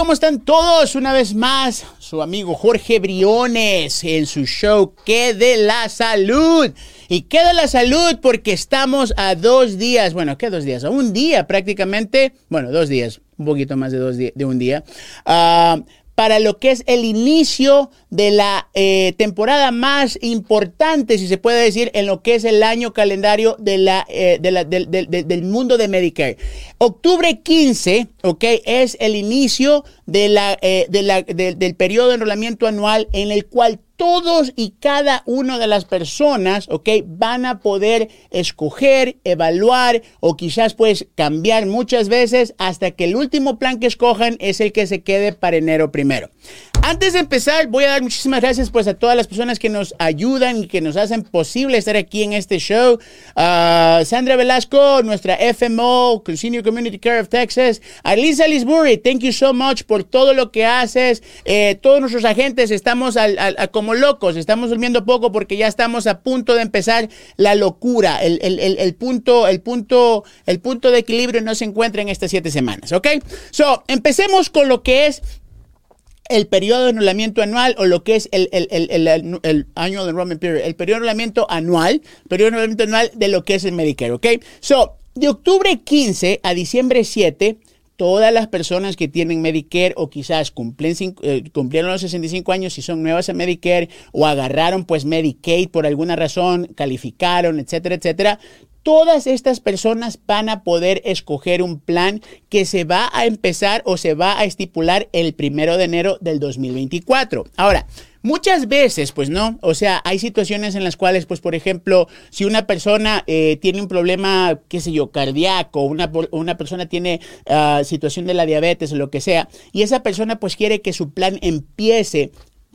¿cómo están todos? Una vez más, su amigo Jorge Briones en su show ¿Qué de la salud? Y ¿qué de la salud? Porque estamos a dos días, bueno, ¿qué dos días? A un día prácticamente, bueno, dos días, un poquito más de, dos de un día. Uh, para lo que es el inicio de la eh, temporada más importante, si se puede decir, en lo que es el año calendario de la, eh, del mundo de Medicare. Octubre 15, ok, es el inicio de la, eh, del periodo de enrolamiento anual en el cual todos y cada una de las personas, ¿ok? Van a poder escoger, evaluar o quizás pues cambiar muchas veces hasta que el último plan que escojan es el que se quede para enero primero. Antes de empezar, voy a dar muchísimas gracias pues a todas las personas que nos ayudan y que nos hacen posible estar aquí en este show. Uh, Sandra Velasco, nuestra FMO, Senior Community Care of Texas. Alisa Lisbury, thank you so much por todo lo que haces. Eh, todos nuestros agentes estamos al, como locos, estamos durmiendo poco porque ya estamos a punto de empezar la locura. El, el, el, punto, el, punto, el punto de equilibrio no se encuentra en estas siete semanas, ¿ok? So, empecemos con lo que es el periodo de enrolamiento anual o lo que es el, el, el, el, annual enrollment period, el periodo de enrolamiento anual, periodo de enrolamiento anual de lo que es el Medicare, ¿ok? So, de octubre 15 a diciembre 7, todas las personas que tienen Medicare o quizás cumplen, eh, cumplieron los 65 años y son nuevas en Medicare o agarraron pues Medicaid por alguna razón, calificaron, etcétera, etcétera, todas estas personas van a poder escoger un plan que se va a empezar o se va a estipular el primero de enero del 2024. Ahora, Muchas veces, pues no, o sea, hay situaciones en las cuales, pues por ejemplo, si una persona eh, tiene un problema, qué sé yo, cardíaco, una, una persona tiene uh, situación de la diabetes o lo que sea, y esa persona pues quiere que su plan empiece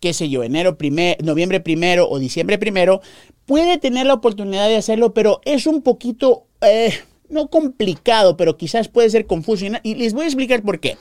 qué sé yo, enero primer, noviembre primero o diciembre primero, puede tener la oportunidad de hacerlo, pero es un poquito, eh, no complicado, pero quizás puede ser confuso. Y les voy a explicar por qué.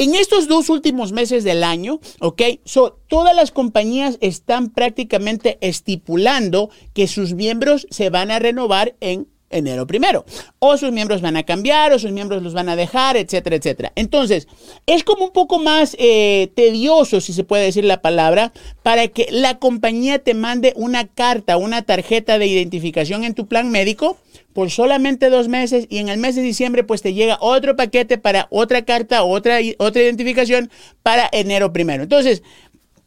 En estos dos últimos meses del año, ¿ok? So, todas las compañías están prácticamente estipulando que sus miembros se van a renovar en enero primero. O sus miembros van a cambiar, o sus miembros los van a dejar, etcétera, etcétera. Entonces, es como un poco más eh, tedioso, si se puede decir la palabra, para que la compañía te mande una carta, una tarjeta de identificación en tu plan médico por solamente dos meses y en el mes de diciembre pues te llega otro paquete para otra carta, otra, otra identificación para enero primero. Entonces,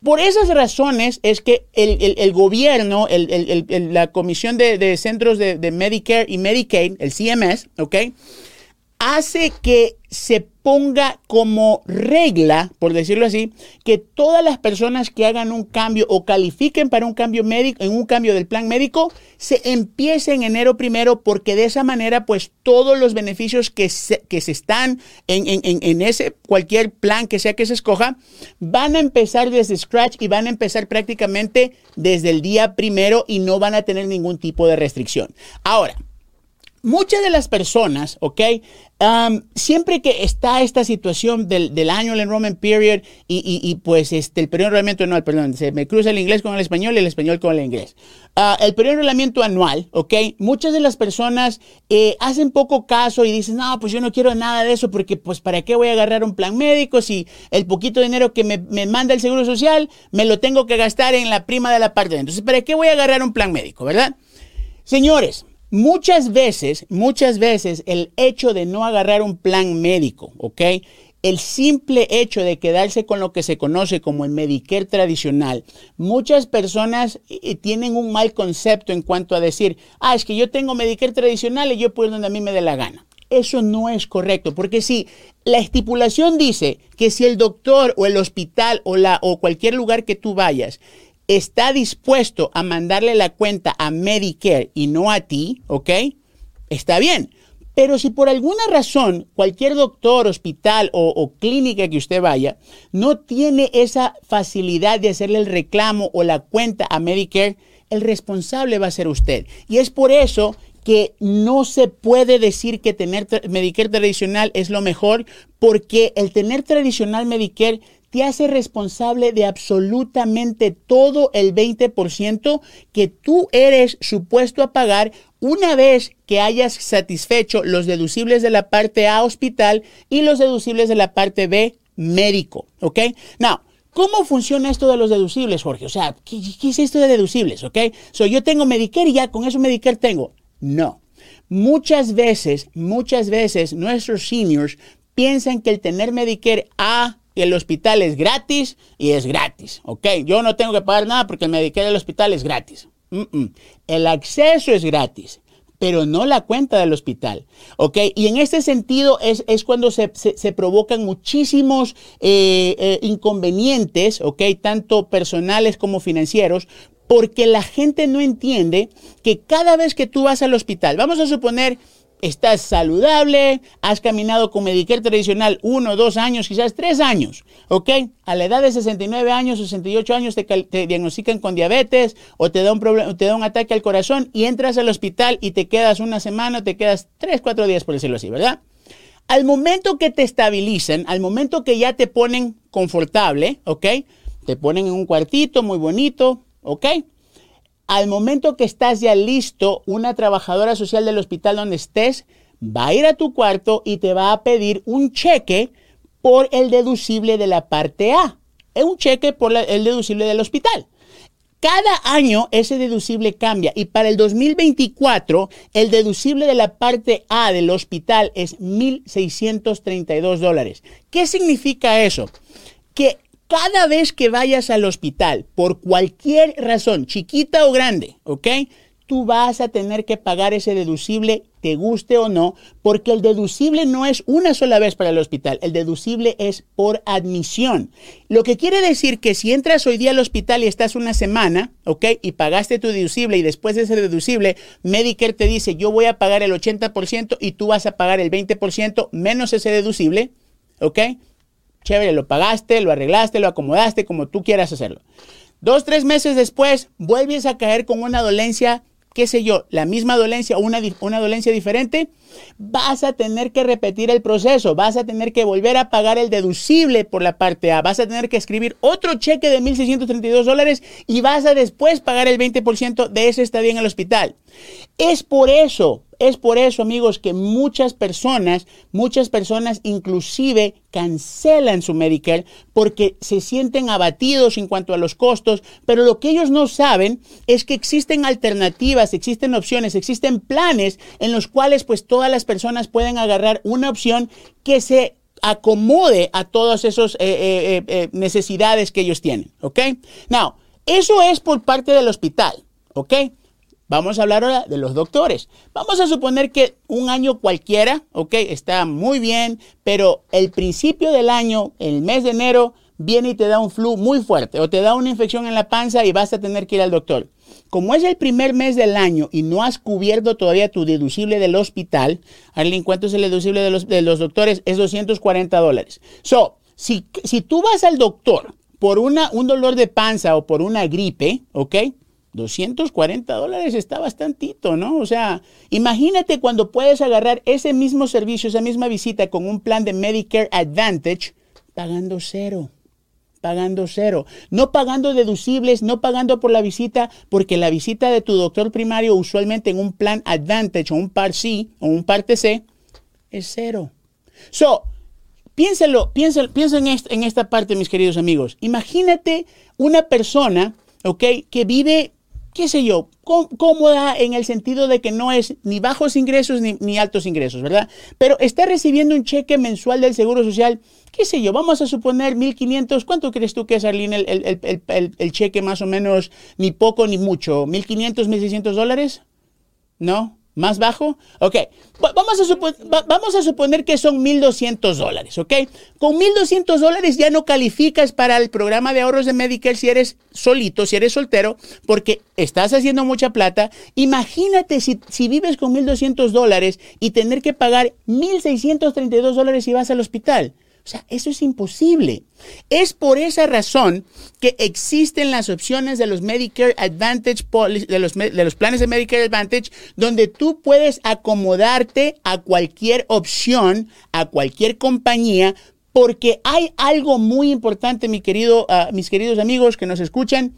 por esas razones es que el, gobierno, la Comisión de, Centros de, de, Medicare y Medicaid, el CMS, ¿ok? Hace que se ponga como regla, por decirlo así, que todas las personas que hagan un cambio o califiquen para un cambio médico, en un cambio del plan médico, se empiece en enero primero, porque de esa manera, pues todos los beneficios que se, que se están en, en ese cualquier plan que sea que se escoja, van a empezar desde scratch y van a empezar prácticamente desde el día primero y no van a tener ningún tipo de restricción. Ahora, muchas de las personas, ¿ok? siempre que está esta situación del, del annual enrollment period y, pues este, el periodo de enrolamiento anual, perdón, se me cruza el inglés con el español y el español con el inglés. Ah, el periodo de enrolamiento anual, ¿ok? Muchas de las personas eh, hacen poco caso y dicen, no, pues yo no quiero nada de eso porque pues para qué voy a agarrar un plan médico si el poquito dinero que me, me manda el Seguro Social me lo tengo que gastar en la prima de la parte Entonces, ¿para qué voy a agarrar un plan médico, verdad? Señores, Muchas veces, muchas veces el hecho de no agarrar un plan médico, ¿ok? El simple hecho de quedarse con lo que se conoce como el Medicare tradicional, muchas personas eh, eh, tienen un mal concepto en cuanto a decir, ah, es que yo tengo Medicare tradicional y yo puedo ir donde a mí me dé la gana. Eso no es correcto, porque si la estipulación dice que si el doctor o el hospital o, la, o cualquier lugar que tú vayas está dispuesto a mandarle la cuenta a Medicare y no a ti, ¿ok? Está bien. Pero si por alguna razón cualquier doctor, hospital o, clínica que usted vaya no tiene esa facilidad de hacerle el reclamo o la cuenta a Medicare, el responsable va a ser usted. Y es por eso que no se puede decir que tener Medicare tradicional es lo mejor, porque el tener tradicional Medicare te hace responsable de absolutamente todo el 20% que tú eres supuesto a pagar una vez que hayas satisfecho los deducibles de la parte A hospital y los deducibles de la parte B médico, ¿ok? Now, ¿Cómo funciona esto de los deducibles, Jorge? O sea, ¿qué, es esto de deducibles? ¿Ok? So, yo tengo Medicare y ya con eso Medicare tengo. No. Muchas veces, muchas veces nuestros seniors piensan que el tener Medicare A el hospital es gratis y es gratis. ¿Ok? Yo no tengo que pagar nada porque el Medicare del hospital es gratis. El acceso es gratis pero no la cuenta del hospital. ¿Ok? Y en este sentido es, cuando se, provocan muchísimos eh, eh, inconvenientes, ¿ok? Tanto personales como financieros, porque la gente no entiende que cada vez que tú vas al hospital, vamos a suponer estás saludable, has caminado con Medicare tradicional uno, dos años, quizás tres años, ¿ok? A la edad de 69 años, 68 años te, diagnostican con diabetes o te da, un te da un ataque al corazón y entras al hospital y te quedas una semana, te quedas tres, cuatro días, por decirlo así, ¿verdad? Al momento que te estabilizan, al momento que ya te ponen confortable, ¿ok? Te ponen en un cuartito muy bonito, ¿ok? Al momento que estás ya listo, una trabajadora social del hospital donde estés va a ir a tu cuarto y te va a pedir un cheque por el deducible de la parte A. Es un cheque por el deducible del hospital. Cada año ese deducible cambia y para el 2024 el deducible de la parte A del hospital es 1.632 dólares. ¿Qué significa eso? Que cada vez que vayas al hospital, por cualquier razón, chiquita o grande, ¿ok? Tú vas a tener que pagar ese deducible, te guste o no, porque el deducible no es una sola vez para el hospital, el deducible es por admisión. Lo que quiere decir que si entras hoy día al hospital y estás una semana, ¿ok? Y pagaste tu deducible y después de ese deducible, Medicare te dice, yo voy a pagar el 80% y tú vas a pagar el 20% menos ese deducible, ¿ok? Chévere, lo pagaste, lo arreglaste, lo acomodaste como tú quieras hacerlo. Dos, tres meses después, vuelves a caer con una dolencia, qué sé yo, la misma dolencia o una, una dolencia diferente, vas a tener que repetir el proceso, vas a tener que volver a pagar el deducible por la parte A, vas a tener que escribir otro cheque de 1.632 dólares y vas a después pagar el 20% de ese estadía en el hospital. Es por eso es por eso, amigos, que muchas personas, muchas personas inclusive cancelan su Medicare porque se sienten abatidos en cuanto a los costos, pero lo que ellos no saben es que existen alternativas, existen opciones, existen planes en los cuales pues todas las personas pueden agarrar una opción que se acomode a todas esas eh, eh, eh, necesidades que ellos tienen, ¿ok? Now, eso es por parte del hospital, ¿ok? Vamos a hablar ahora de los doctores. Vamos a suponer que un año cualquiera, ok, está muy bien, pero el principio del año, el mes de enero, viene y te da un flu muy fuerte o te da una infección en la panza y vas a tener que ir al doctor. Como es el primer mes del año y no has cubierto todavía tu deducible del hospital, ¿cuánto es el deducible de los, de los doctores? Es 240 dólares. So, si, si tú vas al doctor por una, un dolor de panza o por una gripe, ¿ok? 240 dólares está bastantito, ¿no? O sea, imagínate cuando puedes agarrar ese mismo servicio, esa misma visita con un plan de Medicare Advantage, pagando cero, pagando cero, no pagando deducibles, no pagando por la visita, porque la visita de tu doctor primario usualmente en un plan Advantage o un par C o un parte C es cero. So, piénsalo, piénsalo, piensa en, en esta parte, mis queridos amigos. Imagínate una persona, ¿ok? Que vive qué sé yo, cómoda en el sentido de que no es ni bajos ingresos ni, altos ingresos, ¿verdad? Pero está recibiendo un cheque mensual del Seguro Social, qué sé yo, vamos a suponer 1.500, ¿cuánto crees tú que es, Arlene, el, cheque más o menos, ni poco ni mucho? ¿1.500, 1.600 dólares? ¿No? ¿Más bajo? Ok, vamos a, vamos a suponer que son 1.200 dólares, ¿ok? Con 1.200 dólares ya no calificas para el programa de ahorros de Medicare si eres solito, si eres soltero, porque estás haciendo mucha plata. Imagínate si, si vives con 1.200 dólares y tener que pagar 1.632 dólares si vas al hospital. O sea, eso es imposible. Es por esa razón que existen las opciones de los Medicare Advantage, de los, planes de Medicare Advantage, donde tú puedes acomodarte a cualquier opción, a cualquier compañía, porque hay algo muy importante, ah, mis queridos amigos que nos escuchan.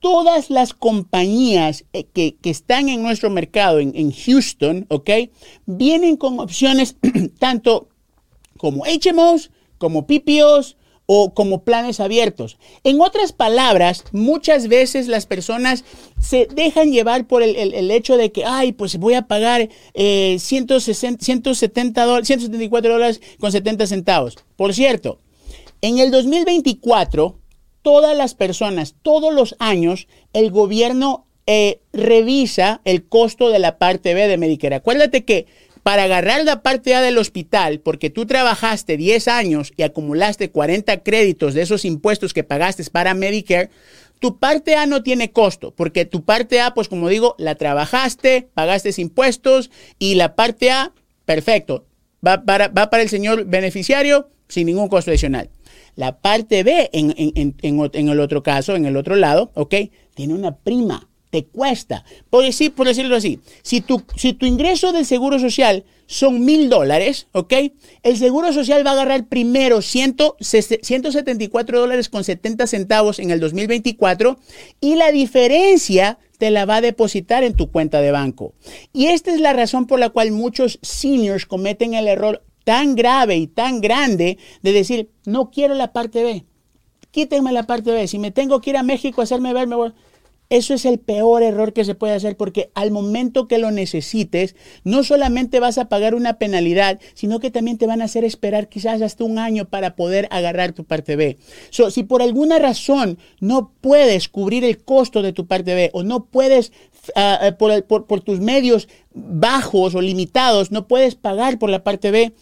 Todas las compañías eh, que, están en nuestro mercado, en, en Houston, ¿ok? Vienen con opciones tanto como HMOs, como PPOs o como planes abiertos. En otras palabras, muchas veces las personas se dejan llevar por el, hecho de que, ay, pues voy a pagar 160, 170 174 dólares con 70 centavos. Por cierto, en el 2024, todas las personas, todos los años, el gobierno eh, revisa el costo de la parte B de Medicare. Acuérdate que para agarrar la parte A del hospital, porque tú trabajaste 10 años y acumulaste 40 créditos de esos impuestos que pagaste para Medicare, tu parte A no tiene costo, porque tu parte A, pues como digo, la trabajaste, pagaste impuestos y la parte A, perfecto, va para, el señor beneficiario sin ningún costo adicional. La parte B, en, en, el otro caso, en el otro lado, ¿ok? Tiene una prima te cuesta. Por, decir, por decirlo así, si tu, si tu ingreso del seguro social son mil dólares, ¿ok? El seguro social va a agarrar primero 174 dólares con 70 centavos en el 2024 y la diferencia te la va a depositar en tu cuenta de banco. Y esta es la razón por la cual muchos seniors cometen el error tan grave y tan grande de decir, no quiero la parte B. Quítenme la parte B. Si me tengo que ir a México a hacerme ver, me voy. Eso es el peor error que se puede hacer porque al momento que lo necesites, no solamente vas a pagar una penalidad, sino que también te van a hacer esperar quizás hasta un año para poder agarrar tu parte B. si por alguna razón no puedes cubrir el costo de tu parte B o no puedes, ah, ah, por, por tus medios bajos o limitados, no puedes pagar por la parte B,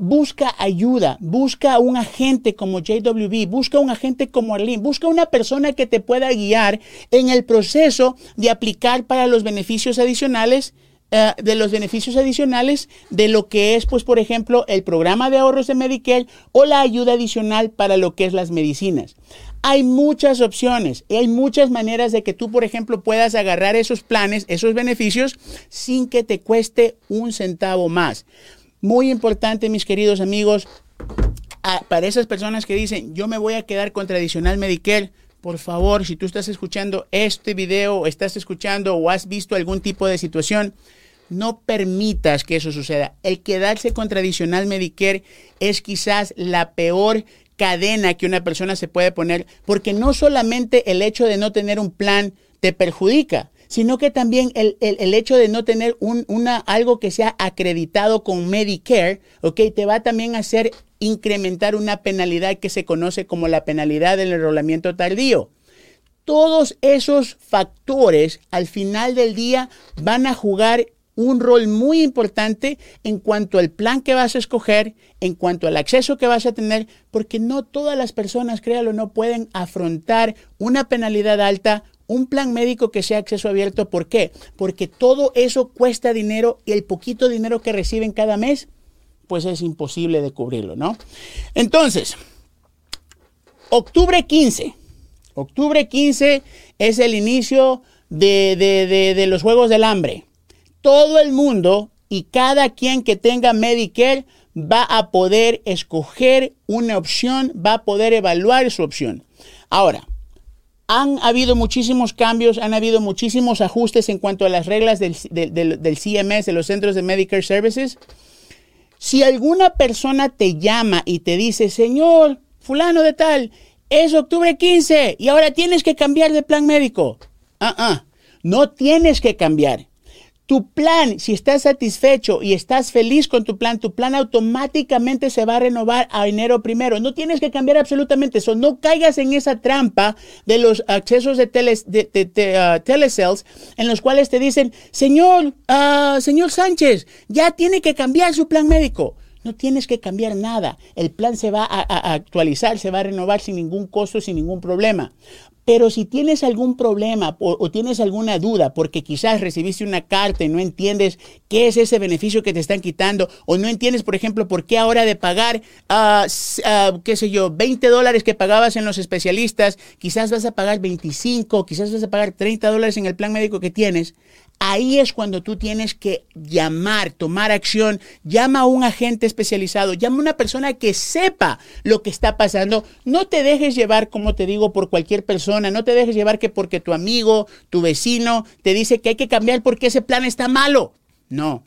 busca ayuda, busca un agente como JWB, busca un agente como Arlene, busca una persona que te pueda guiar en el proceso de aplicar para los beneficios adicionales eh, de los beneficios adicionales de lo que es, pues, por ejemplo, el programa de ahorros de Medicare o la ayuda adicional para lo que es las medicinas. Hay muchas opciones y hay muchas maneras de que tú, por ejemplo, puedas agarrar esos planes, esos beneficios, sin que te cueste un centavo más. Muy importante, mis queridos amigos, para esas personas que dicen, yo me voy a quedar con tradicional Medicare, por favor, si tú estás escuchando este video, o estás escuchando o has visto algún tipo de situación, no permitas que eso suceda. El quedarse con tradicional Medicare es quizás la peor cadena que una persona se puede poner, porque no solamente el hecho de no tener un plan te perjudica, sino que también el, hecho de no tener un, una, algo que sea acreditado con Medicare, ¿ok? Te va también a hacer incrementar una penalidad que se conoce como la penalidad del enrolamiento tardío. Todos esos factores al final del día van a jugar un rol muy importante en cuanto al plan que vas a escoger, en cuanto al acceso que vas a tener, porque no todas las personas, créalo, no pueden afrontar una penalidad alta un plan médico que sea acceso abierto. ¿Por qué? Porque todo eso cuesta dinero y el poquito dinero que reciben cada mes, pues es imposible de cubrirlo, ¿no? Entonces, octubre 15. Octubre 15 es el inicio de, de los Juegos del Hambre. Todo el mundo y cada quien que tenga Medicare va a poder escoger una opción, va a poder evaluar su opción. Ahora, han habido muchísimos cambios, han habido muchísimos ajustes en cuanto a las reglas del, CMS, de los Centros de Medicare Services. Si alguna persona te llama y te dice, señor, fulano de tal, es octubre 15 y ahora tienes que cambiar de plan médico. Ah, ah, no tienes que cambiar. Tu plan, si estás satisfecho y estás feliz con tu plan, tu plan automáticamente se va a renovar a enero primero. No tienes que cambiar absolutamente eso. No caigas en esa trampa de los accesos de, teles, de, ah, telecells en los cuales te dicen, señor, ah, señor Sánchez, ya tiene que cambiar su plan médico. No tienes que cambiar nada. El plan se va a, actualizar, se va a renovar sin ningún costo, sin ningún problema. Pero si tienes algún problema o, tienes alguna duda porque quizás recibiste una carta y no entiendes qué es ese beneficio que te están quitando o no entiendes, por ejemplo, por qué ahora de pagar, uh, qué sé yo, 20 dólares que pagabas en los especialistas, quizás vas a pagar 25, quizás vas a pagar 30 dólares en el plan médico que tienes, Ahí es cuando tú tienes que llamar, tomar acción, llama a un agente especializado, llama a una persona que sepa lo que está pasando. No te dejes llevar, como te digo, por cualquier persona, no te dejes llevar que porque tu amigo, tu vecino te dice que hay que cambiar porque ese plan está malo. No.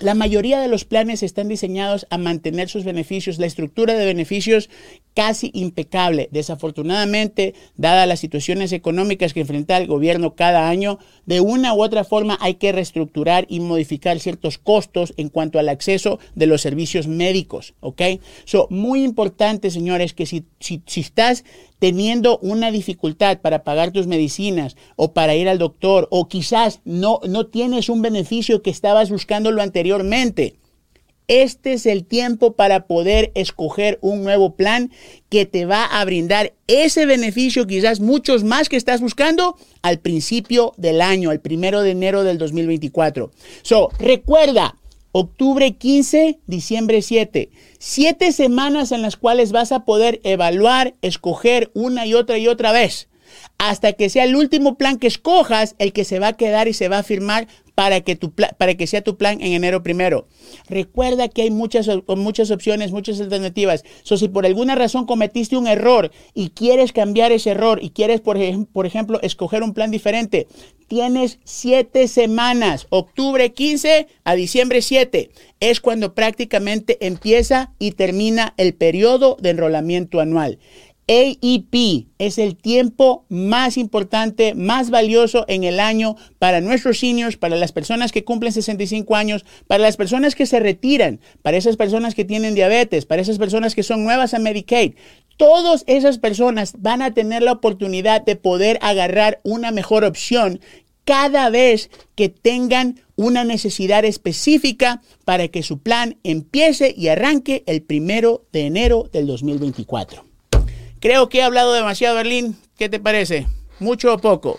La mayoría de los planes están diseñados a mantener sus beneficios, la estructura de beneficios casi impecable. Desafortunadamente, dadas las situaciones económicas que enfrenta el gobierno cada año, de una u otra forma hay que reestructurar y modificar ciertos costos en cuanto al acceso de los servicios médicos. ¿Ok? So, muy importante, señores, que si, si, si estás teniendo una dificultad para pagar tus medicinas o para ir al doctor o quizás no, no tienes un beneficio que estabas buscando lo anteriormente, este es el tiempo para poder escoger un nuevo plan que te va a brindar ese beneficio, quizás muchos más que estás buscando al principio del año, al primero de enero del 2024. So, recuerda, octubre 15, diciembre 7. Siete semanas en las cuales vas a poder evaluar, escoger una y otra y otra vez hasta que sea el último plan que escojas el que se va a quedar y se va a firmar para que, tu para que sea tu plan en enero primero. Recuerda que hay muchas, muchas opciones, muchas alternativas. So, si por alguna razón cometiste un error y quieres cambiar ese error y quieres, por, por ejemplo, escoger un plan diferente, tienes siete semanas, octubre 15 a diciembre 7. Es cuando prácticamente empieza y termina el periodo de enrolamiento anual. AEP es el tiempo más importante, más valioso en el año para nuestros seniors, para las personas que cumplen 65 años, para las personas que se retiran, para esas personas que tienen diabetes, para esas personas que son nuevas a Medicaid. Todas esas personas van a tener la oportunidad de poder agarrar una mejor opción cada vez que tengan una necesidad específica para que su plan empiece y arranque el primero de enero del 2024. Creo que he hablado demasiado, Berlín. ¿Qué te parece? ¿Mucho o poco?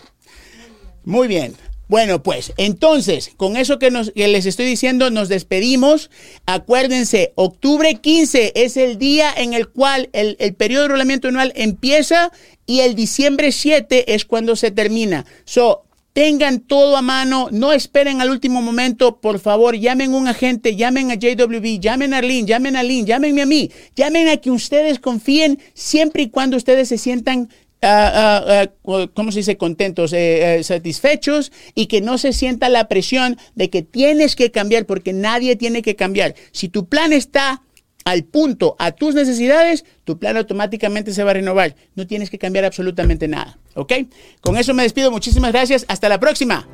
Muy bien. Bueno, pues entonces, con eso que, nos, les estoy diciendo, nos despedimos. Acuérdense, octubre 15 es el día en el cual el, el periodo de enrolamiento anual empieza y el diciembre 7 es cuando se termina. So, Tengan todo a mano, no esperen al último momento, por favor, llamen a un agente, llamen a JWB, llamen a Arlene, llamen a Lynn, llámenme a mí, llamen a que ustedes confíen siempre y cuando ustedes se sientan Uh, uh, ¿cómo se dice? Contentos, eh, eh, satisfechos y que no se sienta la presión de que tienes que cambiar porque nadie tiene que cambiar. Si tu plan está al punto a tus necesidades, tu plan automáticamente se va a renovar. No tienes que cambiar absolutamente nada. ¿Ok? Con eso me despido. Muchísimas gracias. Hasta la próxima.